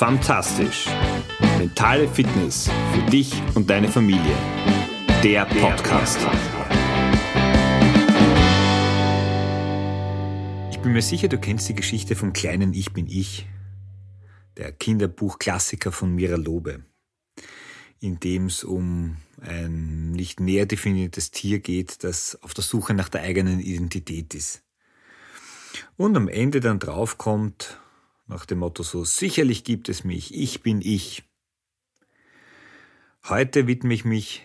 Fantastisch. Mentale Fitness für dich und deine Familie. Der Podcast. Ich bin mir sicher, du kennst die Geschichte vom kleinen Ich bin ich, der Kinderbuchklassiker von Mira Lobe, in dem es um ein nicht näher definiertes Tier geht, das auf der Suche nach der eigenen Identität ist. Und am Ende dann draufkommt, nach dem Motto so, sicherlich gibt es mich, ich bin ich. Heute widme ich mich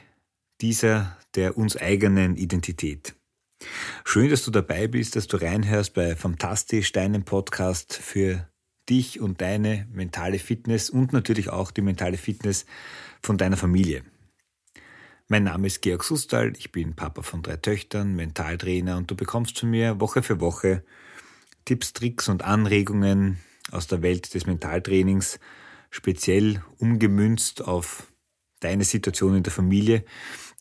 dieser der uns eigenen Identität. Schön, dass du dabei bist, dass du reinhörst bei Fantastisch, deinem Podcast für dich und deine mentale Fitness und natürlich auch die mentale Fitness von deiner Familie. Mein Name ist Georg Sustal, ich bin Papa von drei Töchtern, Mentaltrainer und du bekommst von mir Woche für Woche Tipps, Tricks und Anregungen aus der Welt des Mentaltrainings, speziell umgemünzt auf deine Situation in der Familie,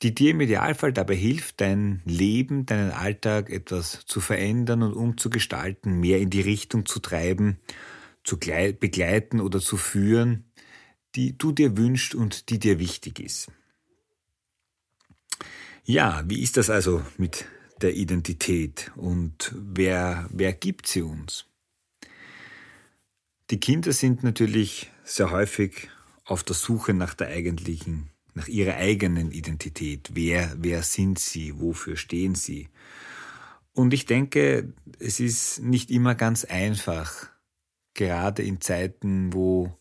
die dir im Idealfall dabei hilft, dein Leben, deinen Alltag etwas zu verändern und umzugestalten, mehr in die Richtung zu treiben, zu begleiten oder zu führen, die du dir wünschst und die dir wichtig ist. Ja, wie ist das also mit der Identität und wer, wer gibt sie uns? Die Kinder sind natürlich sehr häufig auf der Suche nach der eigentlichen, nach ihrer eigenen Identität. Wer, wer sind sie? Wofür stehen sie? Und ich denke, es ist nicht immer ganz einfach, gerade in Zeiten, wo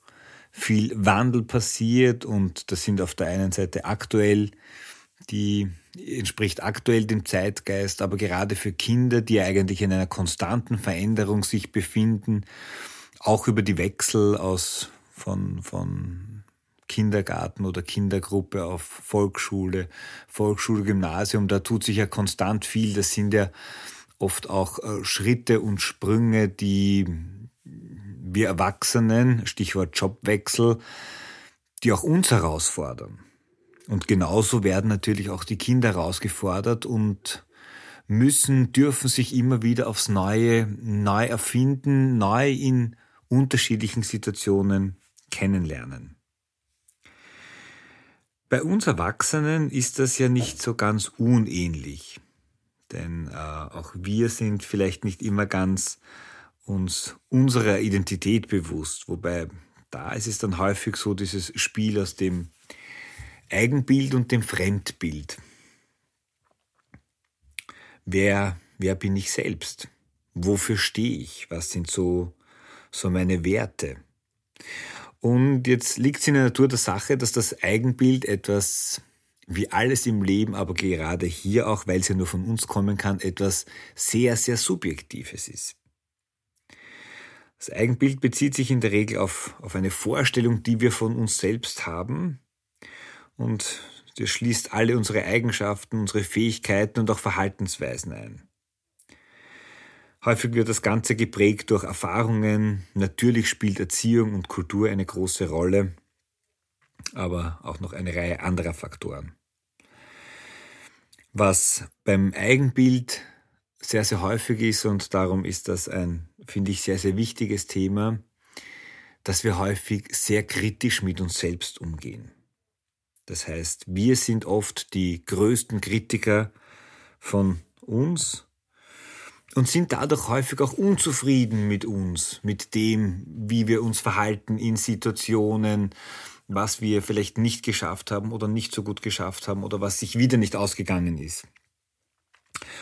viel Wandel passiert und das sind auf der einen Seite aktuell, die entspricht aktuell dem Zeitgeist, aber gerade für Kinder, die eigentlich in einer konstanten Veränderung sich befinden, auch über die Wechsel aus von, von Kindergarten oder Kindergruppe auf Volksschule, Volksschule, Gymnasium, da tut sich ja konstant viel. Das sind ja oft auch äh, Schritte und Sprünge, die wir Erwachsenen, Stichwort Jobwechsel, die auch uns herausfordern. Und genauso werden natürlich auch die Kinder herausgefordert und müssen, dürfen sich immer wieder aufs Neue neu erfinden, neu in unterschiedlichen Situationen kennenlernen. Bei uns Erwachsenen ist das ja nicht so ganz unähnlich, denn äh, auch wir sind vielleicht nicht immer ganz uns unserer Identität bewusst, wobei da ist es dann häufig so dieses Spiel aus dem Eigenbild und dem Fremdbild. Wer, wer bin ich selbst? Wofür stehe ich? Was sind so so meine Werte. Und jetzt liegt es in der Natur der Sache, dass das Eigenbild etwas, wie alles im Leben, aber gerade hier auch, weil es ja nur von uns kommen kann, etwas sehr, sehr Subjektives ist. Das Eigenbild bezieht sich in der Regel auf, auf eine Vorstellung, die wir von uns selbst haben. Und das schließt alle unsere Eigenschaften, unsere Fähigkeiten und auch Verhaltensweisen ein. Häufig wird das Ganze geprägt durch Erfahrungen. Natürlich spielt Erziehung und Kultur eine große Rolle, aber auch noch eine Reihe anderer Faktoren. Was beim Eigenbild sehr, sehr häufig ist und darum ist das ein, finde ich, sehr, sehr wichtiges Thema, dass wir häufig sehr kritisch mit uns selbst umgehen. Das heißt, wir sind oft die größten Kritiker von uns und sind dadurch häufig auch unzufrieden mit uns, mit dem, wie wir uns verhalten in Situationen, was wir vielleicht nicht geschafft haben oder nicht so gut geschafft haben oder was sich wieder nicht ausgegangen ist.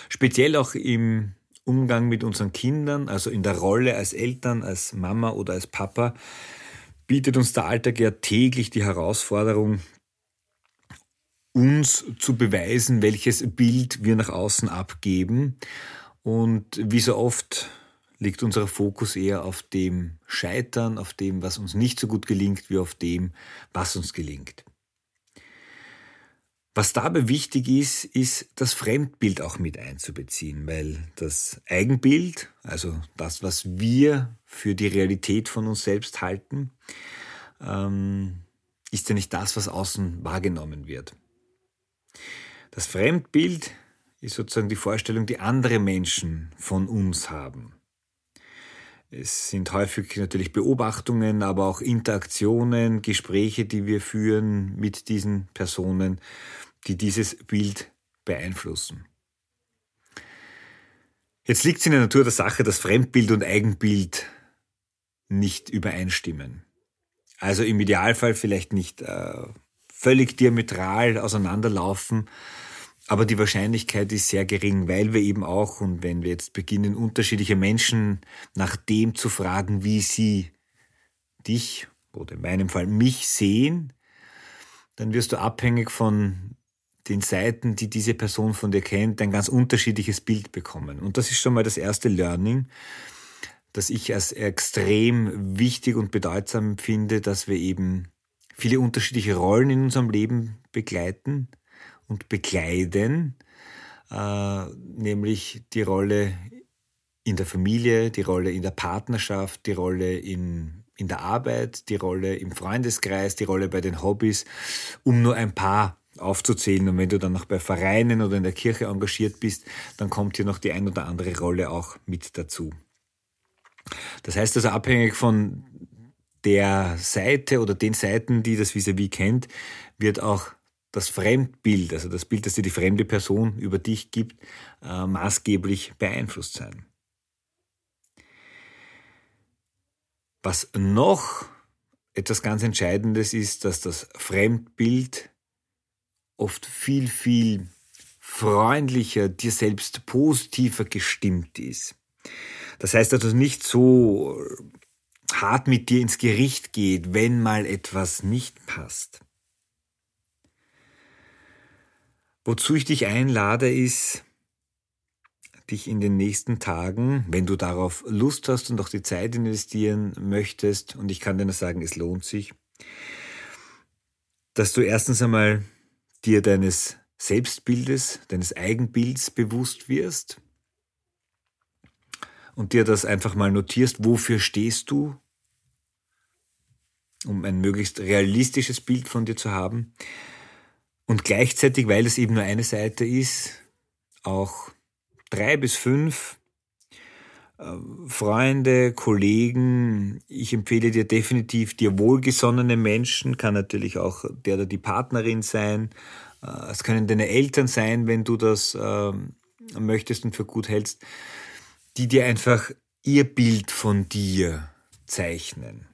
Speziell auch im Umgang mit unseren Kindern, also in der Rolle als Eltern, als Mama oder als Papa, bietet uns der Alltag ja täglich die Herausforderung, uns zu beweisen, welches Bild wir nach außen abgeben und wie so oft liegt unser Fokus eher auf dem Scheitern, auf dem, was uns nicht so gut gelingt, wie auf dem, was uns gelingt. Was dabei wichtig ist, ist das Fremdbild auch mit einzubeziehen, weil das Eigenbild, also das, was wir für die Realität von uns selbst halten, ähm, ist ja nicht das, was außen wahrgenommen wird. Das Fremdbild ist sozusagen die Vorstellung, die andere Menschen von uns haben. Es sind häufig natürlich Beobachtungen, aber auch Interaktionen, Gespräche, die wir führen mit diesen Personen, die dieses Bild beeinflussen. Jetzt liegt es in der Natur der Sache, dass Fremdbild und Eigenbild nicht übereinstimmen. Also im Idealfall vielleicht nicht äh, völlig diametral auseinanderlaufen, aber die Wahrscheinlichkeit ist sehr gering, weil wir eben auch, und wenn wir jetzt beginnen, unterschiedliche Menschen nach dem zu fragen, wie sie dich oder in meinem Fall mich sehen, dann wirst du abhängig von den Seiten, die diese Person von dir kennt, ein ganz unterschiedliches Bild bekommen. Und das ist schon mal das erste Learning, das ich als extrem wichtig und bedeutsam finde, dass wir eben viele unterschiedliche Rollen in unserem Leben begleiten und bekleiden, äh, nämlich die Rolle in der Familie, die Rolle in der Partnerschaft, die Rolle in, in der Arbeit, die Rolle im Freundeskreis, die Rolle bei den Hobbys, um nur ein paar aufzuzählen. Und wenn du dann noch bei Vereinen oder in der Kirche engagiert bist, dann kommt hier noch die ein oder andere Rolle auch mit dazu. Das heißt also abhängig von der Seite oder den Seiten, die das vis-à-vis -vis kennt, wird auch das Fremdbild, also das Bild, das dir die fremde Person über dich gibt, äh, maßgeblich beeinflusst sein. Was noch etwas ganz Entscheidendes ist, dass das Fremdbild oft viel, viel freundlicher, dir selbst positiver gestimmt ist. Das heißt, dass es nicht so hart mit dir ins Gericht geht, wenn mal etwas nicht passt. Wozu ich dich einlade, ist, dich in den nächsten Tagen, wenn du darauf Lust hast und auch die Zeit investieren möchtest, und ich kann dir nur sagen, es lohnt sich, dass du erstens einmal dir deines Selbstbildes, deines Eigenbilds bewusst wirst und dir das einfach mal notierst, wofür stehst du, um ein möglichst realistisches Bild von dir zu haben. Und gleichzeitig, weil es eben nur eine Seite ist, auch drei bis fünf äh, Freunde, Kollegen, ich empfehle dir definitiv dir wohlgesonnene Menschen, kann natürlich auch der oder die Partnerin sein, äh, es können deine Eltern sein, wenn du das ähm, möchtest und für gut hältst, die dir einfach ihr Bild von dir zeichnen.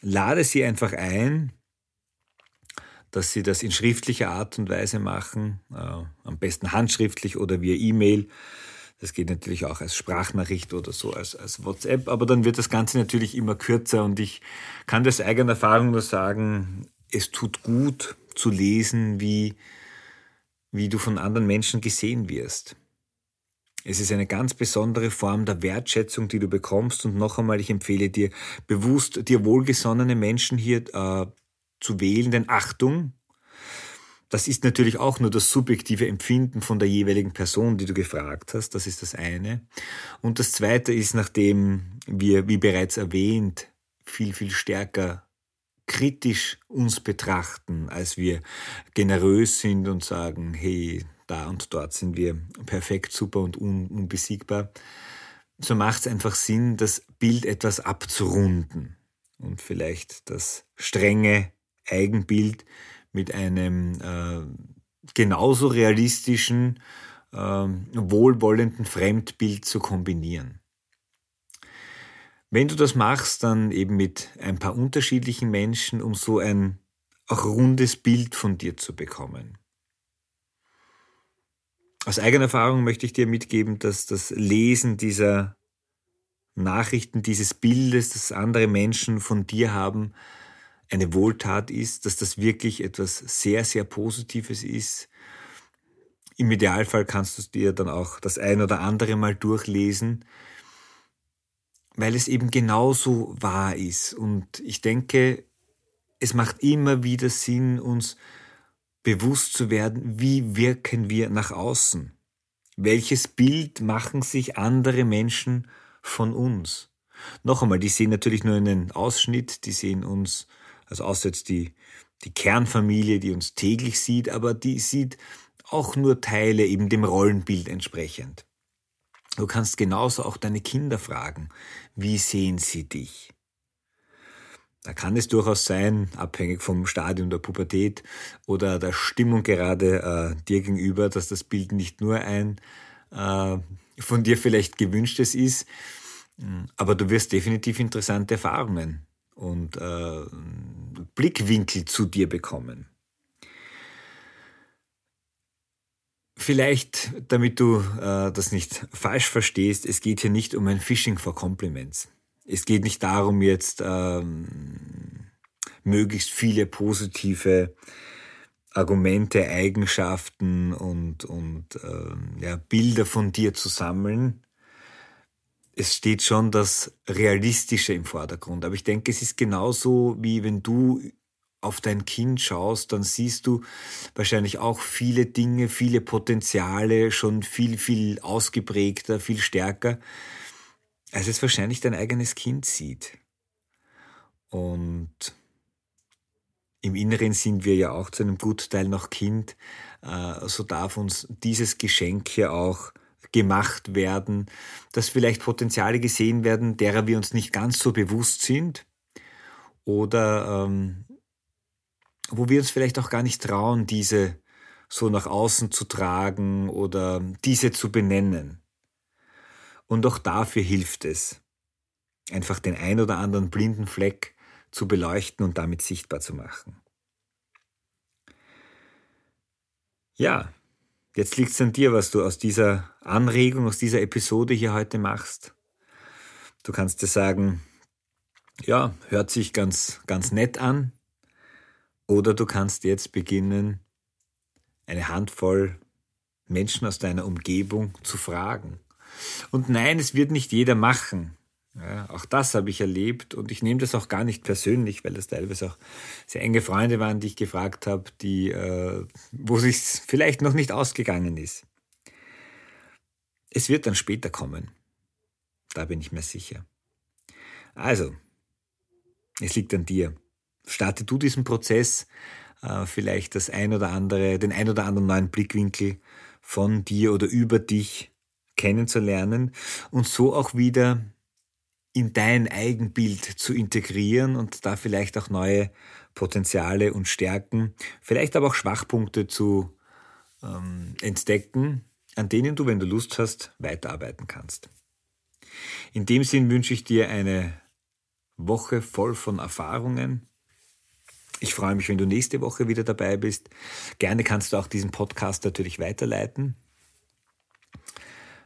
Lade sie einfach ein, dass sie das in schriftlicher Art und Weise machen, äh, am besten handschriftlich oder via E-Mail. Das geht natürlich auch als Sprachnachricht oder so, als, als WhatsApp, aber dann wird das Ganze natürlich immer kürzer und ich kann das eigener Erfahrung nur sagen, es tut gut zu lesen, wie, wie du von anderen Menschen gesehen wirst. Es ist eine ganz besondere Form der Wertschätzung, die du bekommst. Und noch einmal, ich empfehle dir, bewusst dir wohlgesonnene Menschen hier äh, zu wählen, denn Achtung, das ist natürlich auch nur das subjektive Empfinden von der jeweiligen Person, die du gefragt hast. Das ist das eine. Und das zweite ist, nachdem wir, wie bereits erwähnt, viel, viel stärker kritisch uns betrachten, als wir generös sind und sagen, hey, da und dort sind wir perfekt, super und un unbesiegbar, so macht es einfach Sinn, das Bild etwas abzurunden und vielleicht das strenge Eigenbild mit einem äh, genauso realistischen, äh, wohlwollenden Fremdbild zu kombinieren. Wenn du das machst, dann eben mit ein paar unterschiedlichen Menschen, um so ein auch rundes Bild von dir zu bekommen. Aus eigener Erfahrung möchte ich dir mitgeben, dass das Lesen dieser Nachrichten, dieses Bildes, das andere Menschen von dir haben, eine Wohltat ist, dass das wirklich etwas sehr, sehr Positives ist. Im Idealfall kannst du dir dann auch das ein oder andere mal durchlesen, weil es eben genauso wahr ist. Und ich denke, es macht immer wieder Sinn, uns bewusst zu werden, wie wirken wir nach außen? Welches Bild machen sich andere Menschen von uns? Noch einmal, die sehen natürlich nur einen Ausschnitt, die sehen uns also außer jetzt die, die Kernfamilie, die uns täglich sieht, aber die sieht auch nur Teile eben dem Rollenbild entsprechend. Du kannst genauso auch deine Kinder fragen, wie sehen sie dich? Da kann es durchaus sein, abhängig vom Stadium der Pubertät oder der Stimmung gerade äh, dir gegenüber, dass das Bild nicht nur ein äh, von dir vielleicht gewünschtes ist, aber du wirst definitiv interessante Erfahrungen und äh, Blickwinkel zu dir bekommen. Vielleicht, damit du äh, das nicht falsch verstehst, es geht hier nicht um ein Phishing for Compliments. Es geht nicht darum, jetzt ähm, möglichst viele positive Argumente, Eigenschaften und, und ähm, ja, Bilder von dir zu sammeln. Es steht schon das Realistische im Vordergrund. Aber ich denke, es ist genauso, wie wenn du auf dein Kind schaust, dann siehst du wahrscheinlich auch viele Dinge, viele Potenziale schon viel, viel ausgeprägter, viel stärker, als es wahrscheinlich dein eigenes Kind sieht. Und im Inneren sind wir ja auch zu einem Gutteil noch Kind, äh, so darf uns dieses Geschenk hier auch gemacht werden, dass vielleicht Potenziale gesehen werden, derer wir uns nicht ganz so bewusst sind oder ähm, wo wir uns vielleicht auch gar nicht trauen, diese so nach außen zu tragen oder diese zu benennen. Und auch dafür hilft es, einfach den ein oder anderen blinden Fleck zu beleuchten und damit sichtbar zu machen. Ja, jetzt liegt es an dir, was du aus dieser Anregung, aus dieser Episode hier heute machst. Du kannst dir sagen, ja, hört sich ganz, ganz nett an. Oder du kannst jetzt beginnen, eine Handvoll Menschen aus deiner Umgebung zu fragen. Und nein, es wird nicht jeder machen. Ja, auch das habe ich erlebt und ich nehme das auch gar nicht persönlich, weil das teilweise auch sehr enge Freunde waren, die ich gefragt habe, die, äh, wo sich vielleicht noch nicht ausgegangen ist. Es wird dann später kommen. Da bin ich mir sicher. Also, es liegt an dir. Starte du diesen Prozess, äh, vielleicht das ein oder andere, den ein oder anderen neuen Blickwinkel von dir oder über dich kennenzulernen und so auch wieder in dein Eigenbild zu integrieren und da vielleicht auch neue Potenziale und Stärken, vielleicht aber auch Schwachpunkte zu ähm, entdecken, an denen du, wenn du Lust hast, weiterarbeiten kannst. In dem Sinn wünsche ich dir eine Woche voll von Erfahrungen. Ich freue mich, wenn du nächste Woche wieder dabei bist. Gerne kannst du auch diesen Podcast natürlich weiterleiten.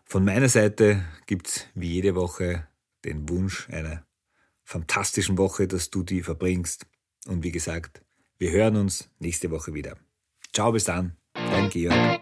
Von meiner Seite gibt es wie jede Woche den Wunsch einer fantastischen Woche, dass du die verbringst. Und wie gesagt, wir hören uns nächste Woche wieder. Ciao, bis dann, dein Georg.